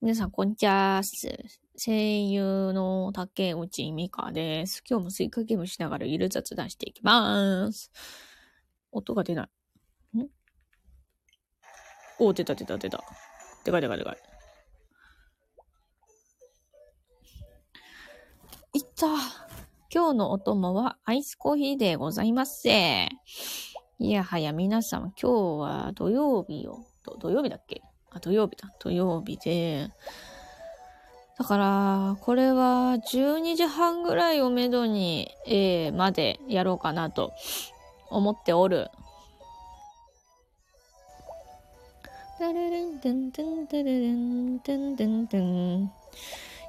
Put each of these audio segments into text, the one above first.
皆さん、こんにちは。声優の竹内美香です。今日もスイカゲームしながらゆる雑談していきます。音が出ない。ん？お、出た出た出た。でかいでかいでかい。いった。今日のお供はアイスコーヒーでございます。いやはや皆様、今日は土曜日よ。土曜日だっけ？あ、土曜日だ。土曜日で。だから、これは12時半ぐらいをめどに、えー、までやろうかなと思っておる。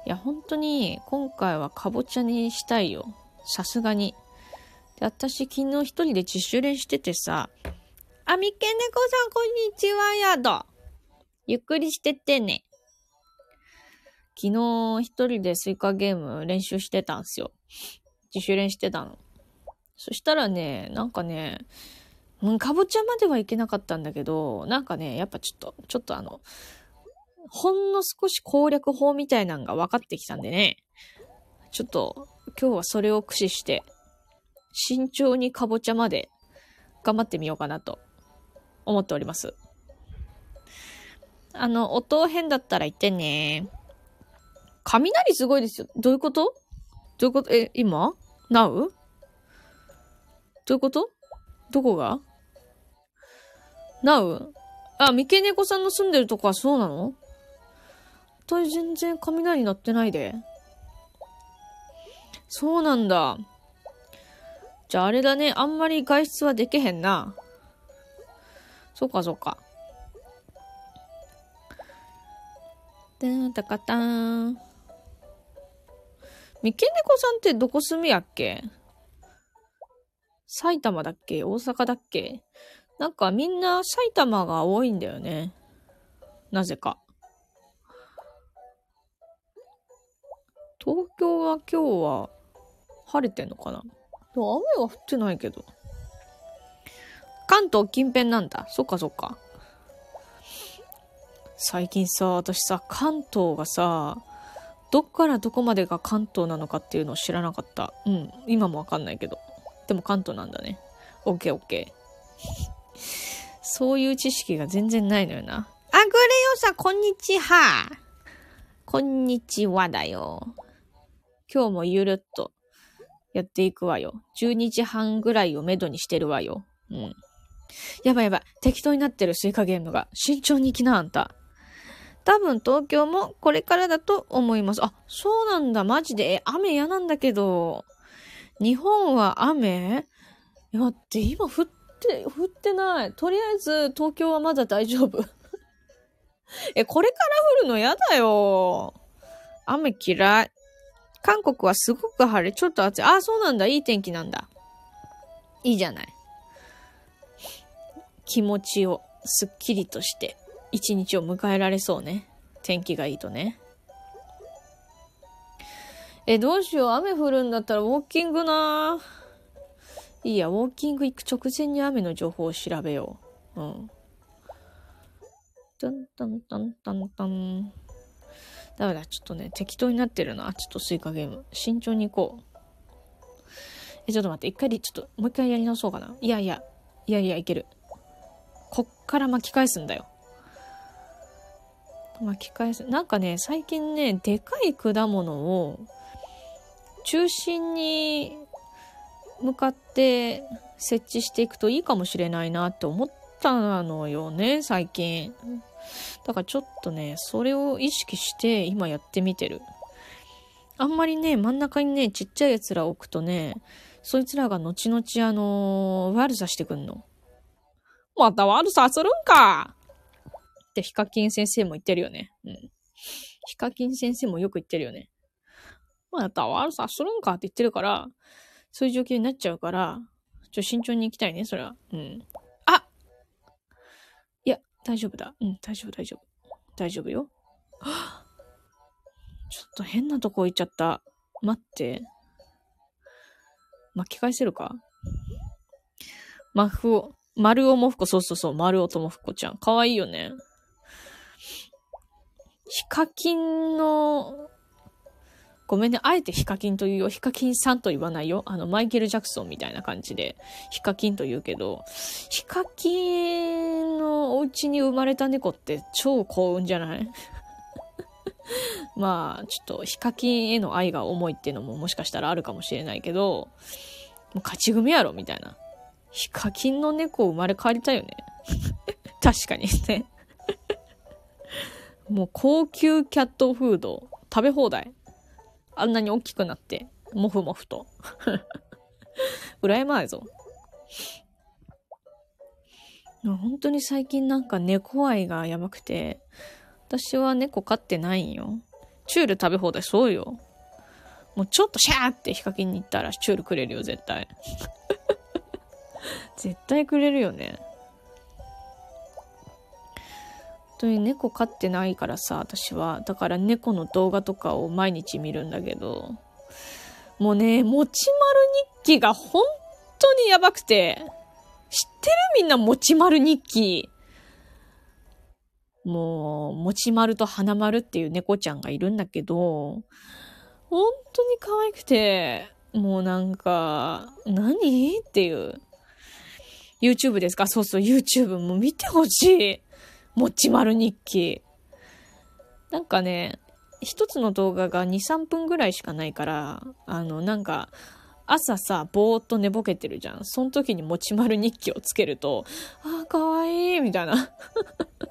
いや、本当に今回はかぼちゃにしたいよ。さすがに。で、私昨日一人で自主練しててさ、あ、みっけねこさんこんにちはやだ。ゆっくりしてってね。昨日一人でスイカゲーム練習してたんすよ。自主練してたの。そしたらね、なんかね、うん、かぼちゃまではいけなかったんだけど、なんかね、やっぱちょっと、ちょっとあの、ほんの少し攻略法みたいなのが分かってきたんでね、ちょっと今日はそれを駆使して、慎重にかぼちゃまで頑張ってみようかなと思っております。あの、音変だったら言ってね。雷すごいですよ。どういうこと？どういうこと？え、今？なう？どういうこと？どこが？なう？あ、三毛猫さんの住んでるとこはそうなの？私全然雷鳴ってないで。そうなんだ。じゃああれだね。あんまり外出はできへんな。そうかそうか。たんたかたん。三毛猫さんってどこ住みやっけ？埼玉だっけ？大阪だっけ？なんかみんな埼玉が多いんだよね。なぜか。東京は今日は晴れてんのかな？雨は降ってないけど。関東近辺なんだ。そっかそっか。最近さ、私さ、関東がさ、どっからどこまでが関東なのかっていうのを知らなかった。うん。今もわかんないけど。でも関東なんだね。オッケーオッケー。そういう知識が全然ないのよな。あ、グレヨさん、こんにちは。こんにちはだよ。今日もゆるっとやっていくわよ。12時半ぐらいをめどにしてるわよ。うん。やばいやばい。適当になってるスイカゲームが。慎重に行きな、あんた。多分東京もこれからだと思います。あ、そうなんだ。マジで？え、雨嫌なんだけど。日本は雨？いや、って今降って、降ってない。とりあえず東京はまだ大丈夫。え、これから降るの嫌だよ。雨嫌い。韓国はすごく晴れ、ちょっと暑い。あ、そうなんだ。いい天気なんだ。いいじゃない。気持ちをすっきりとして一日を迎えられそうね。天気がいいとね。え、どうしよう。雨降るんだったらウォーキングないいや、ウォーキング行く直前に雨の情報を調べよう。うん。タンタンタンタンタン。ダメだ、ちょっとね、適当になってるな。ちょっとスイカゲーム。慎重に行こう。え、ちょっと待って、一回で、ちょっと、もう一回やり直そうかな。いやいや、いやいや、いける。こっから巻き返すんだよ。巻き返す。なんかね、最近ね、でかい果物を中心に向かって設置していくといいかもしれないなって思ったのよね、最近。だからちょっとね、それを意識して今やってみてる。あんまりね、真ん中にね、ちっちゃい奴ら置くとね、そいつらが後々あのー、悪さしてくんの。また悪さするんかってヒカキン先生も言ってるよね。うん。ヒカキン先生もよく言ってるよね。まあ、た悪さするんかって言ってるから、そういう状況になっちゃうから、ちょ、慎重に行きたいね、それは。うん。あいや、大丈夫だ。うん、大丈夫、大丈夫。大丈夫よ。ちょっと変なとこ行っちゃった。待って。巻き返せるか？マフオ、丸尾もふこ、そうそうそう、丸尾ともふこちゃん。かわいいよね。ヒカキンの、ごめんね、あえてヒカキンと言うよ。ヒカキンさんと言わないよ。あの、マイケル・ジャクソンみたいな感じで、ヒカキンと言うけど、ヒカキンのお家に生まれた猫って超幸運じゃない？まあ、ちょっと、ヒカキンへの愛が重いっていうのももしかしたらあるかもしれないけど、もう勝ち組やろ、みたいな。ヒカキンの猫生まれ変わりたいよね。確かにね。もう高級キャットフード、食べ放題。あんなに大きくなって、もふもふと。羨まいぞ。本当に最近なんか猫愛がやばくて、私は猫飼ってないんよ。チュール食べ放題そうよ。もうちょっとシャーってヒカキンに行ったらチュールくれるよ、絶対。絶対くれるよね。当に猫飼ってないからさ、私は。だから猫の動画とかを毎日見るんだけど、もうね、もちまる日記が本当にやばくて、知ってる？みんなもちまる日記。もう、もちまると花丸っていう猫ちゃんがいるんだけど、本当に可愛くて、もうなんか、何？っていう。YouTube ですか？そうそう、YouTube も見てほしい。もちまる日記。なんかね、一つの動画が2、3分ぐらいしかないから、あの、なんか、朝さ、ぼーっと寝ぼけてるじゃん。その時にもちまる日記をつけると、あーかわいいみたいな。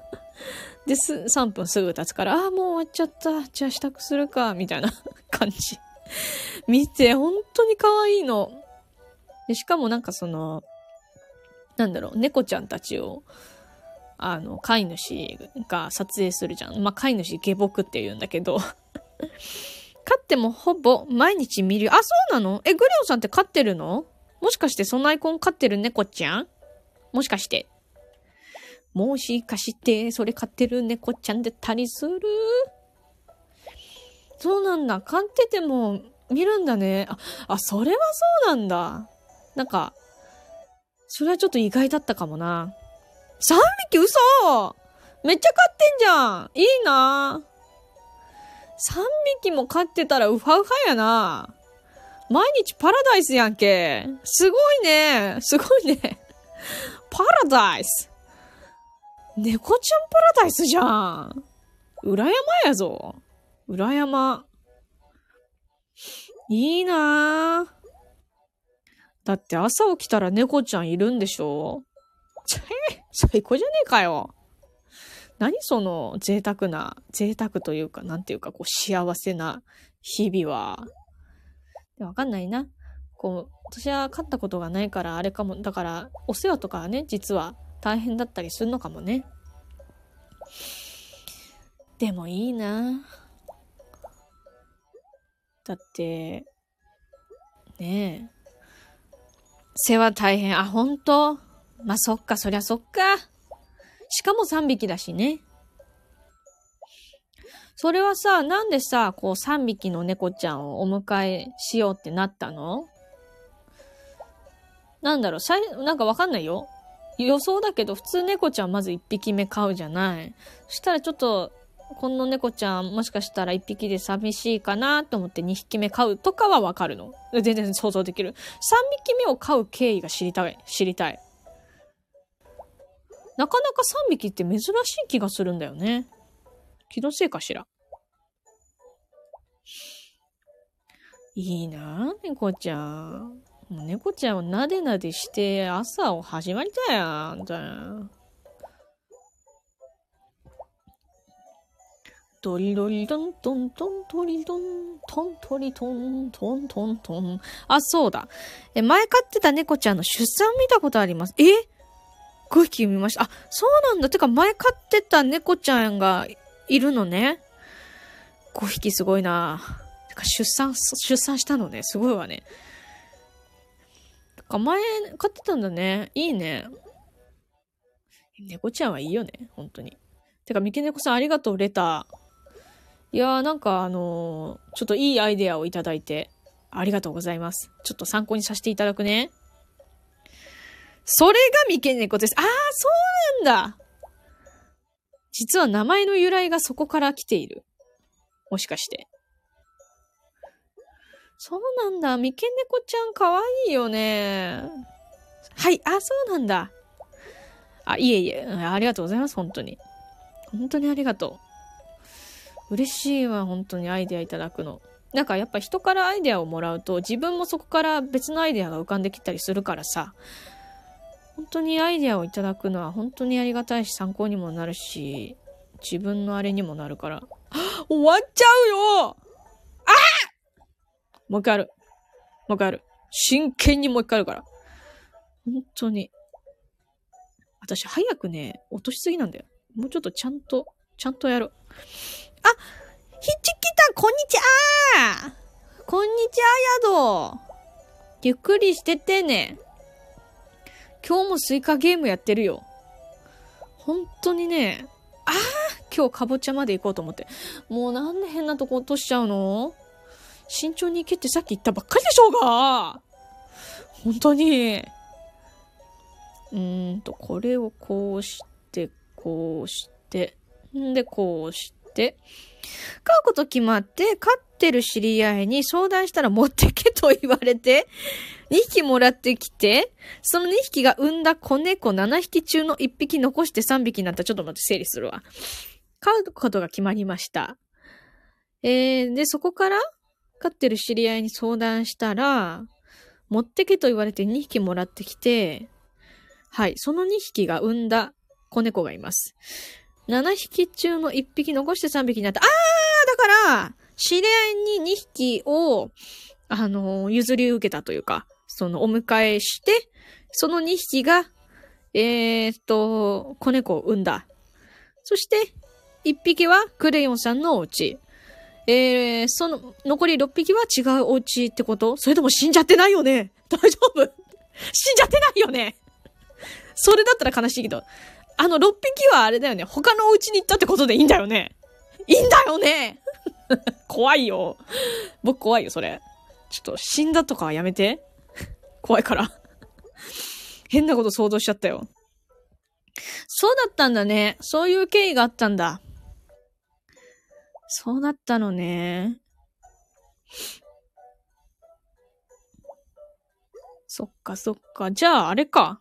で、3分すぐ経つから、あーもう終わっちゃった。じゃあ支度するか、みたいな 感じ。見て、本当に可愛いの。で、しかもなんかその、なんだろう、猫ちゃんたちを、あの、飼い主が撮影するじゃん。まあ、飼い主下僕って言うんだけど 飼ってもほぼ毎日見る。あ、そうなの？え、グレオさんって飼ってるの？もしかしてそのアイコン飼ってる猫ちゃん？もしかして。もしかして、それ飼ってる猫ちゃんでたりする？そうなんだ。飼ってても見るんだね。あ、あ、それはそうなんだ。なんか、それはちょっと意外だったかもな。3匹？嘘。めっちゃ飼ってんじゃん。いいな !3 匹も飼ってたらウハウハやな。毎日パラダイスやんけ。すごいね。すごいね。パラダイス。猫ちゃんパラダイスじゃん。裏山やぞ。裏山。いいな。だって朝起きたら猫ちゃんいるんでしょ？最高じゃねえかよ。何その贅沢な、贅沢というか、なんていうか、こう幸せな日々は。わかんないな。こう、私は飼ったことがないからあれかも、だから、お世話とかはね、実は大変だったりするのかもね。でもいいな。だって、ねえ。世話大変。あ、本当？まあ、そっか、そりゃそっか。しかも3匹だしね。それはさ、なんでさ、こう3匹の猫ちゃんをお迎えしようってなったの？なんだろう、さい、なんかわかんないよ。予想だけど、普通猫ちゃんまず1匹目飼うじゃない。そしたらちょっと、この猫ちゃんもしかしたら1匹で寂しいかなと思って2匹目飼うとかはわかるの？全然想像できる。3匹目を飼う経緯が知りたい。知りたい。なかなか3匹って珍しい気がするんだよね。気のせいかしら。いいな、猫ちゃん。猫ちゃんをなでなでして朝を始まりたいやん。ドリドリドントントントリドントントリトントントントン。あ、そうだ。え、前飼ってた猫ちゃんの出産見たことあります。え？5匹見ました。あ、そうなんだ。てか、前飼ってた猫ちゃんがいるのね。5匹すごいな。てか、出産、出産したのね。すごいわね。か、前飼ってたんだね。いいね。猫ちゃんはいいよね。本当に。てか、三毛猫さんありがとう、レター。いやー、なんかあのー、ちょっといいアイデアをいただいて、ありがとうございます。ちょっと参考にさせていただくね。それが三毛猫です。ああ、そうなんだ。実は名前の由来がそこから来ている。もしかして。そうなんだ。三毛猫ちゃんかわいいよね。はい。あ、そうなんだ。あ、いえいえ。ありがとうございます。本当に。本当にありがとう。嬉しいわ。本当にアイデアいただくの。なんかやっぱ人からアイデアをもらうと自分もそこから別のアイデアが浮かんできたりするからさ。本当にアイデアをいただくのは本当にありがたいし参考にもなるし、自分のあれにもなるから。終わっちゃうよあもう一回やる。もう一回やる。真剣にもう一回やるから。本当に。私早くね、落としすぎなんだよ。もうちょっとちゃんと、ちゃんとやる。あひっちきたこんにちはこんにちは、やどゆっくりしててね。今日もスイカゲームやってるよ。本当にね、ああ今日かぼちゃまで行こうと思って。もうなんで変なとこ落としちゃうの？慎重に行けってさっき言ったばっかりでしょうが本当に。うーんと、これをこうして、こうして、んで、こうして、飼うこと決まって、ってる知り合いに相談したら持ってけと言われて、2匹もらってきて、その2匹が産んだ子猫7匹中の1匹残して3匹になった。ちょっと待って、整理するわ。飼うことが決まりました。えー、で、そこから飼ってる知り合いに相談したら、持ってけと言われて2匹もらってきて、はい、その2匹が産んだ子猫がいます。7匹中の1匹残して3匹になった。あーだから、知り合いに2匹を、あの、譲り受けたというか、そのお迎えして、その2匹が、えー、っと、子猫を産んだ。そして、1匹はクレヨンさんのお家。えー、その、残り6匹は違うお家ってこと？それとも死んじゃってないよね？大丈夫？死んじゃってないよね？それだったら悲しいけど。あの6匹はあれだよね。他のお家に行ったってことでいいんだよね？いいんだよね？怖いよ。僕怖いよ、それ。ちょっと死んだとかやめて。怖いから。変なこと想像しちゃったよ。そうだったんだね。そういう経緯があったんだ。そうだったのね。そっかそっか。じゃあ、あれか。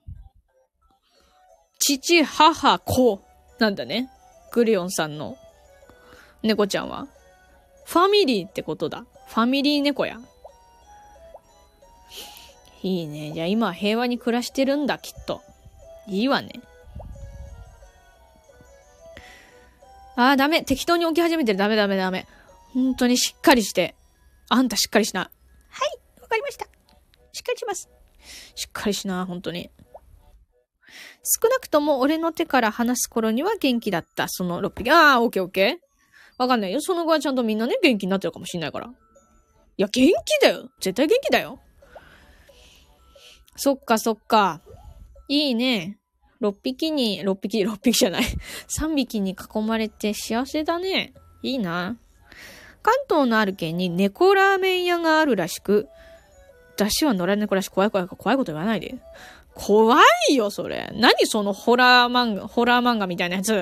父、母、子なんだね。グリオンさんの猫ちゃんは。ファミリーってことだ。ファミリー猫や。いいね。じゃあ今平和に暮らしてるんだ、きっと。いいわね。ああ、ダメ。適当に起き始めてる。ダメダメダメ。本当にしっかりして。あんたしっかりしな。はい、わかりました。しっかりします。しっかりしな、本当に。少なくとも俺の手から離す頃には元気だった。その6匹。ああ、オッケーオッケー。わかんないよ。その後はちゃんとみんなね、元気になってるかもしんないから。いや、元気だよ。絶対元気だよ。そっかそっか。いいね。6匹に、6匹、6匹じゃない。3匹に囲まれて幸せだね。いいな。関東のある県に猫ラーメン屋があるらしく、出汁は野良猫らしい怖い怖い怖いこと言わないで。怖いよ、それ。何そのホラー漫画、ホラー漫画みたいなやつ。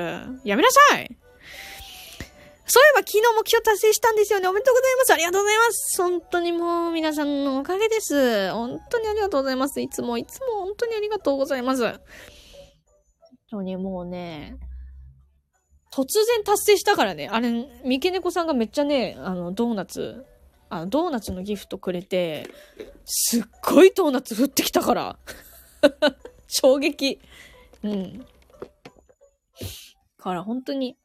やめなさい。そういえば昨日目標達成したんですよね。おめでとうございます。ありがとうございます。本当にもう皆さんのおかげです。本当にありがとうございます。いつもいつも本当にありがとうございます。本当にもうね、突然達成したからね。あれ、三毛猫さんがめっちゃね、あの、ドーナツ、あの、ドーナツのギフトくれて、すっごいドーナツ降ってきたから。衝撃。うん。から本当に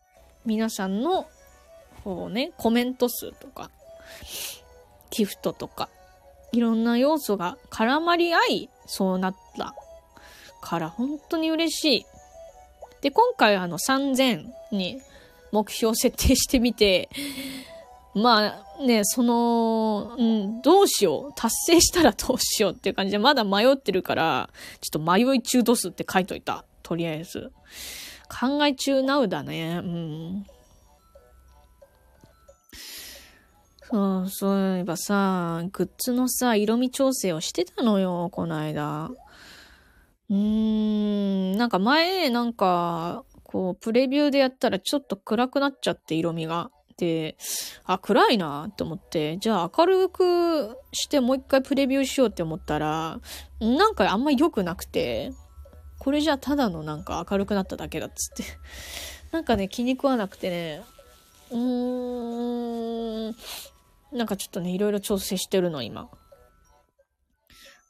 皆さんのこうね、コメント数とか、ギフトとか、いろんな要素が絡まり合い、そうなったから本当に嬉しい。で、今回あの3000に目標設定してみて、まあね、その、うん、どうしよう。達成したらどうしようっていう感じで、まだ迷ってるから、ちょっと迷い中度数って書いといた。とりあえず。考え中なうだね。うん。そう、そういえばさ、グッズのさ、色味調整をしてたのよ、この間。うーん、なんか前、なんか、こう、プレビューでやったらちょっと暗くなっちゃって色味が。で、あ、暗いなって思って、じゃあ明るくしてもう一回プレビューしようって思ったら、なんかあんま良くなくて、これじゃあただのなんか明るくなっただけだっつって。なんかね、気に食わなくてね、うーん、なんかちょっとね、いろいろ調整してるの、今。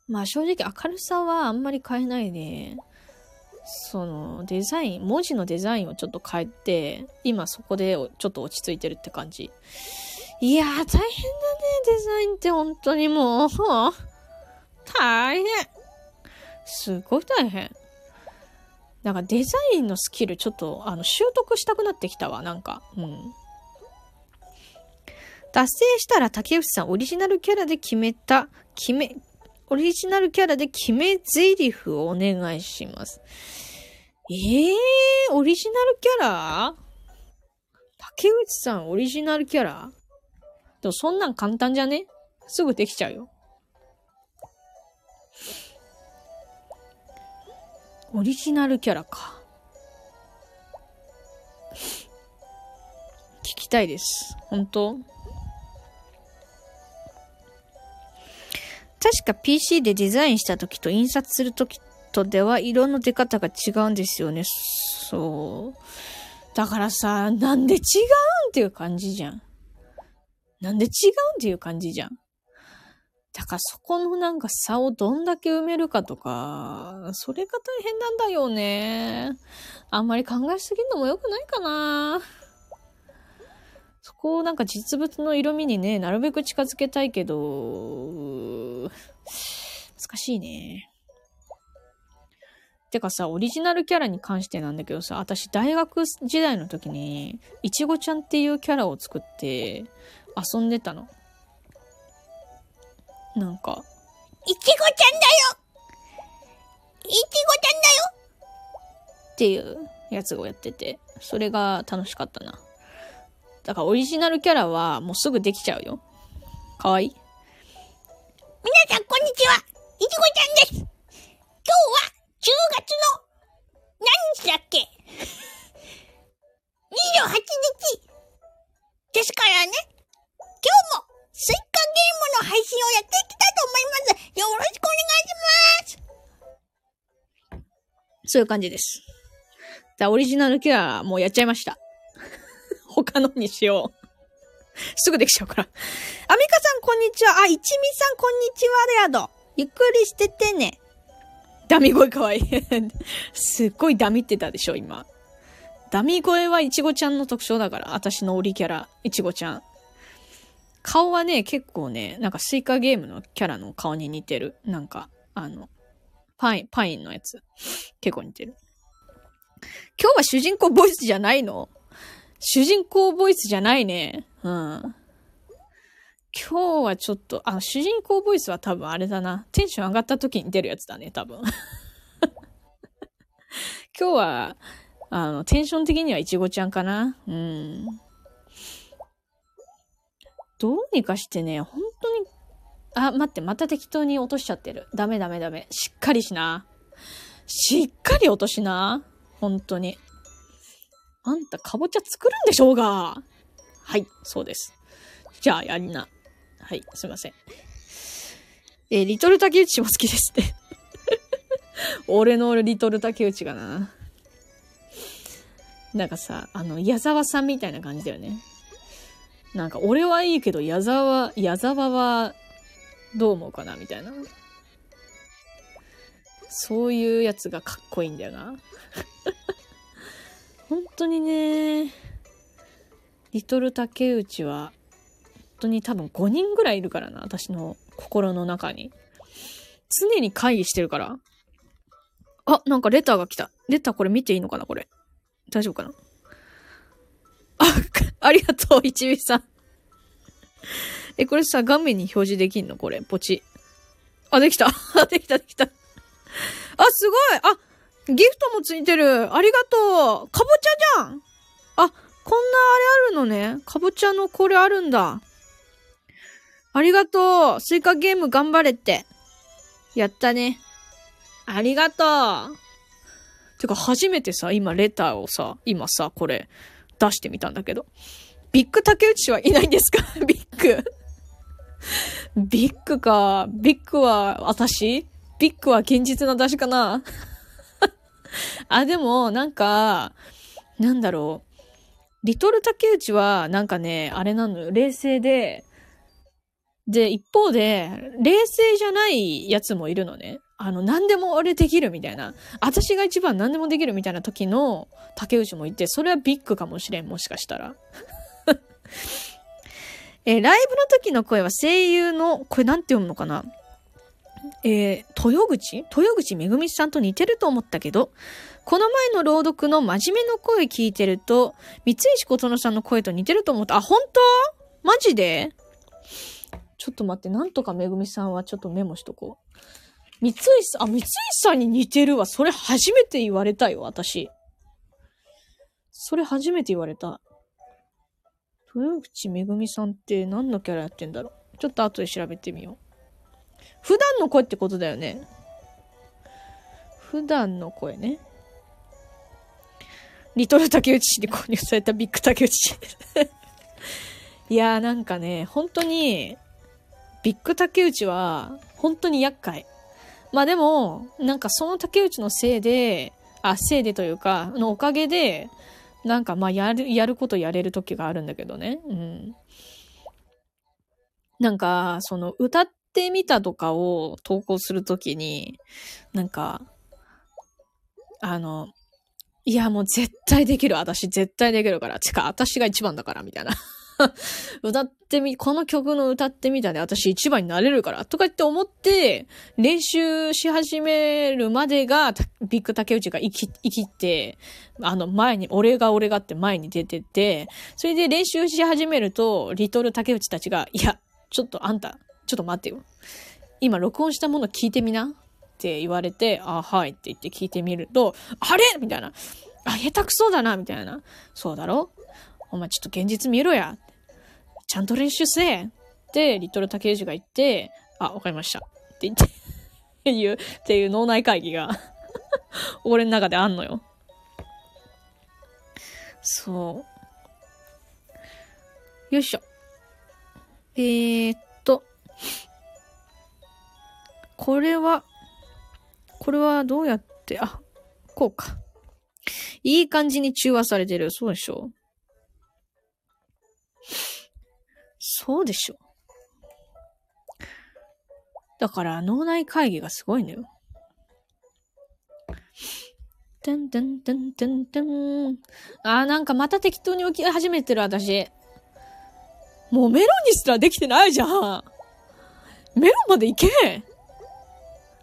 まあ正直明るさはあんまり変えないで、そのデザイン、文字のデザインをちょっと変えて、今そこでちょっと落ち着いてるって感じ。いやー、大変だね、デザインって本当にもう。大変。すごい大変。なんかデザインのスキルちょっと、あの、習得したくなってきたわ、なんか。うん。達成したら竹内さんオリジナルキャラで決めた、決め、オリジナルキャラで決め台詞をお願いします。ええー、オリジナルキャラ？竹内さんオリジナルキャラ？でもそんなん簡単じゃね？すぐできちゃうよ。オリジナルキャラか。聞きたいです。本当？確か PC でデザインした時と印刷する時とでは色の出方が違うんですよね。そう。だからさ、なんで違うんっていう感じじゃん。なんで違うんっていう感じじゃん。だからそこのなんか差をどんだけ埋めるかとか、それが大変なんだよね。あんまり考えすぎるのも良くないかな。そこをなんか実物の色味にね、なるべく近づけたいけど、難しいね。てかさ、オリジナルキャラに関してなんだけどさ、私大学時代の時に、いちごちゃんっていうキャラを作って遊んでたの。なんか、いちごちゃんだよいちごちゃんだよっていうやつをやってて、それが楽しかったな。だからオリジナルキャラはもうすぐできちゃうよ。かわい？い皆さんこんにちは。いちごちゃんです。今日は10月の何日だっけ ?28 日ですからね。今日もスイカゲームの配信をやっていきたいと思います。よろしくお願いします。そういう感じです。だオリジナルキャラもうやっちゃいました。他のにしよう。すぐできちゃうから。アミカさん、こんにちは。あ、一味さん、こんにちは、レアド。ゆっくりしててね。ダミ声かわいい。すっごいダミってたでしょ、今。ダミ声はイチゴちゃんの特徴だから。私のオリキャラ、イチゴちゃん。顔はね、結構ね、なんかスイカゲームのキャラの顔に似てる。なんか、あの、パイン、パインのやつ。結構似てる。今日は主人公ボイスじゃないの？主人公ボイスじゃないね。うん。今日はちょっと、あ、主人公ボイスは多分あれだな。テンション上がった時に出るやつだね、多分。今日は、あの、テンション的にはイチゴちゃんかな。うん。どうにかしてね、本当に、あ、待って、また適当に落としちゃってる。ダメダメダメ。しっかりしな。しっかり落としな。本当に。あんたかぼちゃ作るんでしょうが。はい、そうです。じゃあ、やりな。はい、すいません。えー、リトル竹内も好きですね。俺の俺リトル竹内がな。なんかさ、あの、矢沢さんみたいな感じだよね。なんか、俺はいいけど、矢沢、矢沢は、どう思うかなみたいな。そういうやつがかっこいいんだよな。本当にね、リトル竹内は、本当に多分5人ぐらいいるからな、私の心の中に。常に会議してるから。あ、なんかレターが来た。レターこれ見ていいのかなこれ。大丈夫かな？あ、ありがとう、一味さん。え、これさ、画面に表示できんの？これ、ポチ。あ、できた。できた、できた。あ、すごいあ、ギフトもついてる。ありがとう。かぼちゃじゃん。あ、こんなあれあるのね。かぼちゃのこれあるんだ。ありがとう。スイカゲーム頑張れって。やったね。ありがとう。てか初めてさ、今レターをさ、今さ、これ出してみたんだけど。ビッグ竹内氏はいないんですか？ビッグ。ビッグか。ビッグは私？ビッグは現実な出しかな？あ、でも、なんか、なんだろう。リトル竹内は、なんかね、あれなのよ。冷静で、で、一方で、冷静じゃないやつもいるのね。あの、何でも俺できるみたいな。私が一番何でもできるみたいな時の竹内もいて、それはビッグかもしれん、もしかしたら。え、ライブの時の声は声優の、これなんて読むのかな？えー、豊口？豊口めぐみさんと似てると思ったけど、この前の朗読の真面目の声聞いてると、三石琴乃さんの声と似てると思った。あ、本当？マジで？ちょっと待って、なんとかめぐみさんはちょっとメモしとこう。三石さん、あ、三石さんに似てるわ。それ初めて言われたよ、私。それ初めて言われた。豊口めぐみさんって何のキャラやってんだろう？ちょっと後で調べてみよう。普段の声ってことだよね。普段の声ね。リトル竹内氏に購入されたビッグ竹内氏。いやーなんかね、本当に、ビッグ竹内は、本当に厄介。まあでも、なんかその竹内のせいで、あ、せいでというか、のおかげで、なんかまあやる、やることやれる時があるんだけどね。うん。なんか、その歌っってみたとかを投稿するときに、なんか、あの、いやもう絶対できる。私絶対できるから。てか、私が一番だから、みたいな。歌ってみ、この曲の歌ってみたで私一番になれるから、とか言って思って、練習し始めるまでが、ビッグ竹内が生き、生きて、あの前に、俺が俺がって前に出てて、それで練習し始めると、リトル竹内たちが、いや、ちょっとあんた、ちょっと待ってよ。今録音したもの聞いてみなって言われて、あ、はいって言って聞いてみると、あれ？みたいな。あ、下手くそだなみたいな。そうだろ？お前ちょっと現実見ろや。ちゃんと練習せえって、リトル竹内が言って、あ、わかりました。って言ってっていう、っていう脳内会議が俺の中であんのよ。そう。よいしょ。えー、っと。これは、これはどうやって、あ、こうか。いい感じに中和されてる。そうでしょ？そうでしょ。だから脳内会議がすごいのよ。てんてんてんてんてん。あーなんかまた適当に起き始めてる私。もうメロンにすらできてないじゃん。メロンまでいけ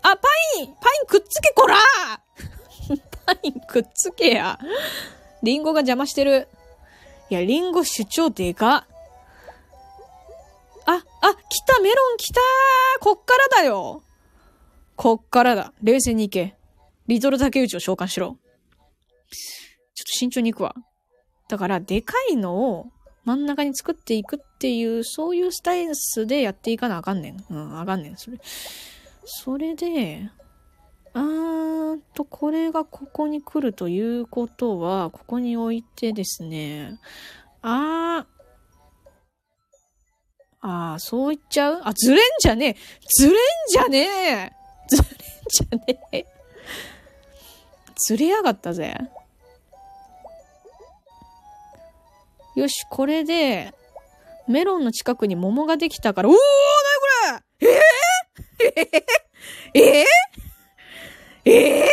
あ、パインパインくっつけこら パインくっつけや。リンゴが邪魔してる。いや、リンゴ主張でか。あ、あ、来た、メロン来たこっからだよこっからだ。冷静に行け。リトル竹内を召喚しろ。ちょっと慎重に行くわ。だから、でかいのを真ん中に作っていくっていう、そういうスタイルスでやっていかなあかんねん。うん、あかんねん。それ。それで、あーと、これがここに来るということは、ここに置いてですね、あー、ああ、そう言っちゃう？あ、ずれんじゃねえずれんじゃねえずれんじゃねえずれやがったぜ。よし、これで、メロンの近くに桃ができたから、おーなにこれ？えー、えー、えー、え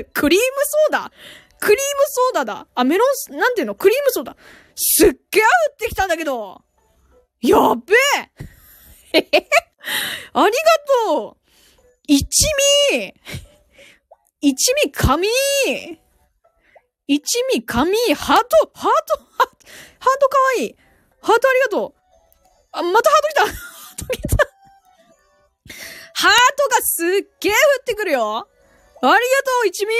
ー、クリームソーダ？クリームソーダだ。あ、メロン、なんていうの？クリームソーダ。すっげえ降ってきたんだけど。やっべえ！ありがとう！一味！一味紙一味紙ハートハートハートハートかわいいハートありがとうあ、またハート来たハート来たハートがすっげえ降ってくるよありがとう一味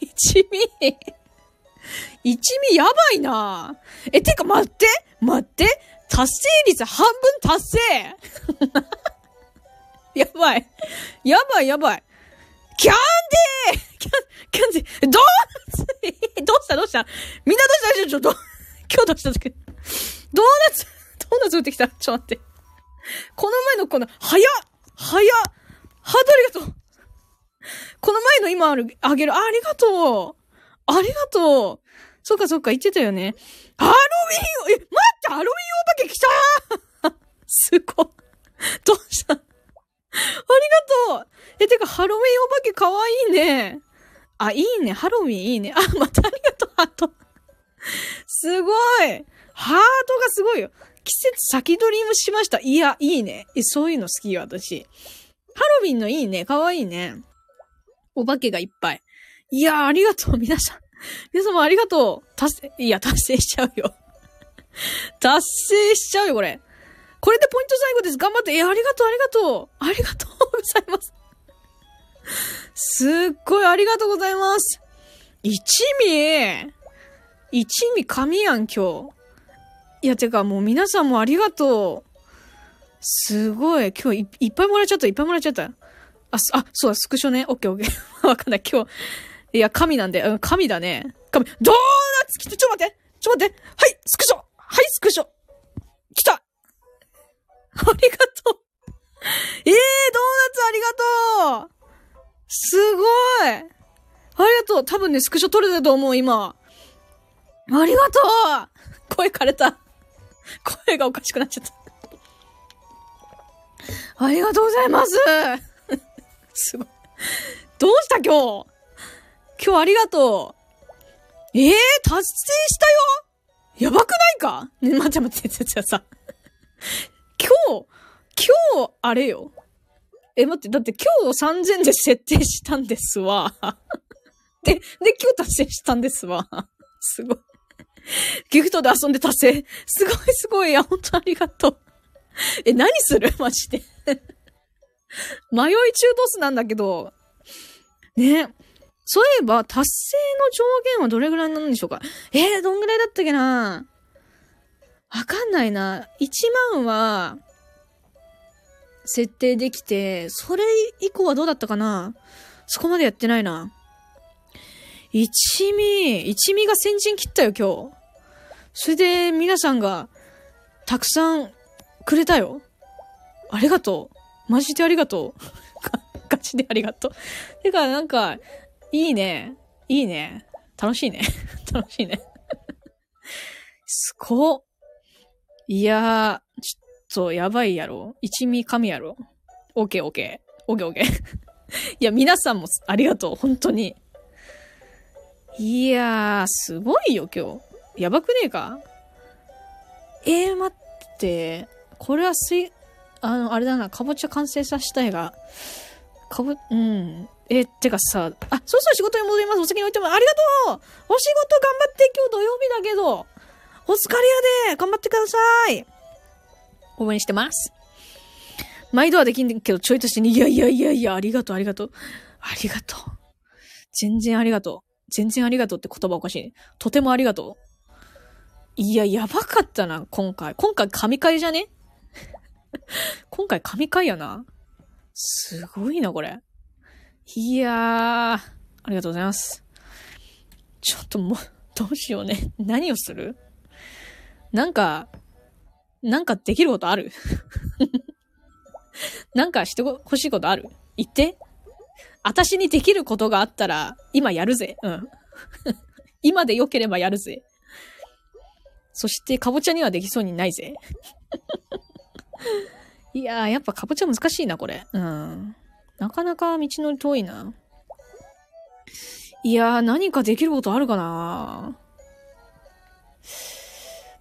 一味一味やばいなえ、てか待って待って達成率半分達成やばい。やばいやばい。キャンディーキャン、キャンディードーナツどうした？どうした？みんなどうした？ちょっと、今日どうした？ドーナツドーナツ売ってきた？ちょっと待って。この前のこの、早っ！早っ！ハートありがとう！この前の今ある、あげる。ありがとう！ありがとう！そっかそっか、言ってたよね。ハロウィンえ、待って！ハロウィンお化け来た すごい。どうした？ありがとうえ、てか、ハロウィンお化けかわいいね。あ、いいね。ハロウィンいいね。あ、またありがとう、ハート。すごい。ハートがすごいよ。季節先取りもしました。いや、いいね。え、そういうの好きよ、私。ハロウィンのいいね。かわいいね。お化けがいっぱい。いやありがとう、皆さん。皆様ありがとう。達成、いや、達成しちゃうよ。達成しちゃうよ、これ。これでポイント最後です。頑張って。え、ありがとう、ありがとう。ありがとうございます。すっごいありがとうございます。一味一味神やん、今日。いや、てかもう皆さんもありがとう。すごい。今日いいっぱいもらっちゃった、いっぱいもらっちゃった。あ、あ、そうだ、スクショね。オッケーオッケー。わかんない。今日、いや、神なんで、うん、神だね。神、ドーナツ来たちょっと待ってちょっと待ってはい、スクショはい、スクショ来た ありがとうええー、ドーナツありがとうすごいありがとう多分ね、スクショ撮れたと思う、今。ありがとう声枯れた。声がおかしくなっちゃった。ありがとうございますすごい。どうした今日？今日ありがとう。ええー、達成したよ？やばくないか？ね、待って待って、ちょ、さ。今日、今日、あれよ。え、待って、だって今日3000で設定したんですわ。で、で、今日達成したんですわ。すごい。ギフトで遊んで達成。すごいすごい。いや、本当ありがとう。え、何する？マジで。迷い中ドスなんだけど。ね。そういえば、達成の上限はどれぐらいなんでしょうか？えー、どんぐらいだったっけな？わかんないな。1万は、設定できて、それ以降はどうだったかな？そこまでやってないな。一味、一味が先陣切ったよ、今日。それで、皆さんが、たくさん、くれたよ。ありがとう。マジでありがとう。ガチでありがとう。てか、なんか、いいね。いいね。楽しいね。楽しいね。すごいやー、ちょっとやばいやろ。一味神やろ。オッケーオッケー。オッケーオッケー。いや、皆さんもありがとう。本当に。いやー、すごいよ、今日。やばくねえか？えー、待って。これはすい、あの、あれだな、かぼちゃ完成させたいが、かぼ、うん。えてかさ、あ、そうそう仕事に戻ります。お先に置いてもありがとうお仕事頑張って今日土曜日だけど、お疲れやで頑張ってください応援してます。毎度はできんけど、ちょいとしてに、いやいやいやいや、ありがとう、ありがとう。ありがとう。全然ありがとう。全然ありがとうって言葉おかしい。とてもありがとう。いや、やばかったな、今回。今回神回じゃね？今回神回やな。すごいな、これ。いやー、ありがとうございます。ちょっともう、どうしようね。何をする？なんか、なんかできることある？なんかしてほしいことある？言って。私にできることがあったら、今やるぜ。うん。今で良ければやるぜ。そして、かぼちゃにはできそうにないぜ。いやー、やっぱかぼちゃ難しいな、これ。うん。なかなか道のり遠いな。いやー、何かできることあるかな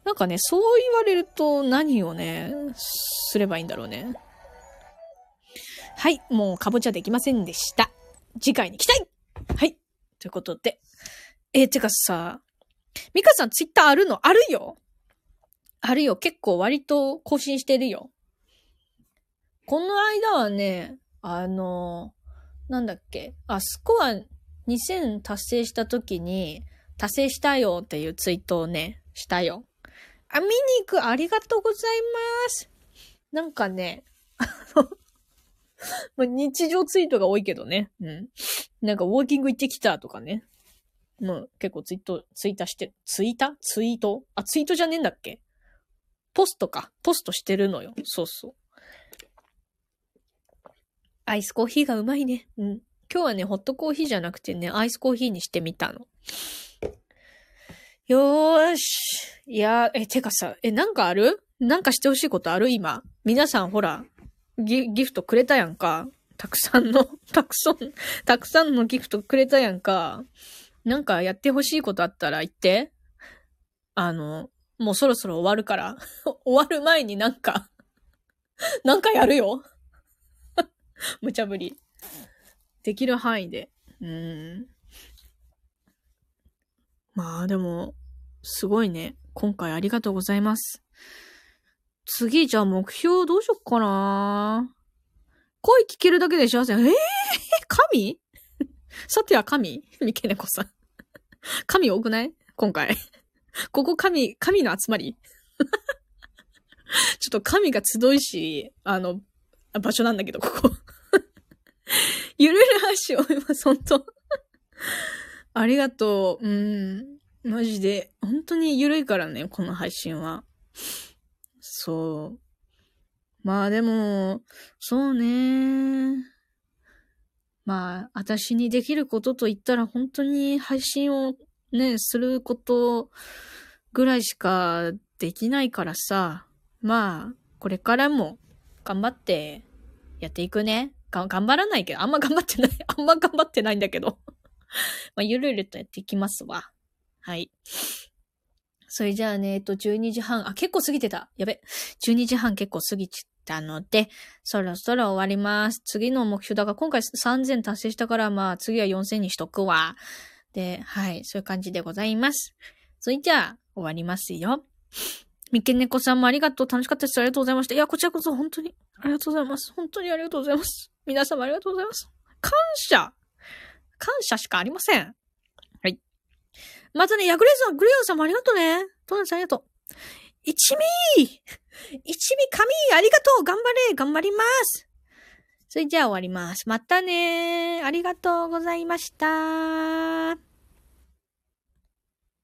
なんかね、そう言われると何をね、すればいいんだろうね。はい、もうかぼちゃできませんでした。次回に期待はい。ということで。えー、てかさ、ミカさんツイッターあるの？あるよあるよ。結構割と更新してるよ。この間はね、あの、なんだっけ、あ、スコア2000達成した時に、達成したよっていうツイートをね、したよ。あ、見に行くありがとうございます。なんかね、あの、ま、日常ツイートが多いけどね。うん。なんか、ウォーキング行ってきたとかね。まあ、結構ツイート、ツイートして、ツイータツイート？あ、ツイートじゃねえんだっけ？ポストか。ポストしてるのよ。そうそう。アイスコーヒーがうまいね。うん。今日はね、ホットコーヒーじゃなくてね、アイスコーヒーにしてみたの。よーし。いやえ、てかさ、え、なんかある？なんかしてほしいことある？今。皆さんほら、ギギフトくれたやんか。たくさんの、たくさん、たくさんのギフトくれたやんか。なんかやってほしいことあったら言って。あの、もうそろそろ終わるから。終わる前になんか なんかやるよ。無茶ぶり。できる範囲で。うん。まあでも、すごいね。今回ありがとうございます。次、じゃあ目標どうしよっかな声聞けるだけで幸せ。ええー、神？さては神？三毛猫さん。神多くない？今回。ここ神、神の集まり ちょっと神が集いし、あの、場所なんだけど、ここ ゆるる足を今、ほんとありがとう。うん。マジで。本当にゆるいからね、この配信は。そう。まあでも、そうね。まあ、私にできることと言ったら本当に配信をね、することぐらいしかできないからさ。まあ、これからも頑張ってやっていくね。頑張らないけど、あんま頑張ってない。あんま頑張ってないんだけど。まあ、ゆるゆるとやっていきますわ。はい。それじゃあね、えっと、12時半、あ、結構過ぎてた。やべ。12時半結構過ぎちったので、そろそろ終わります。次の目標だから、今回3000達成したから、まあ、次は4000にしとくわ。で、はい、そういう感じでございます。それじゃあ、終わりますよ。みけねこさんもありがとう。楽しかったです。ありがとうございました。いや、こちらこそ本当にありがとうございます。本当にありがとうございます。皆様ありがとうございます。感謝感謝しかありません。はい。またね、ヤグレーさん、グレアさんもありがとうね。トナちゃんありがとう。一味一味神ありがとう頑張れ頑張りますそれじゃあ終わります。またねありがとうございました。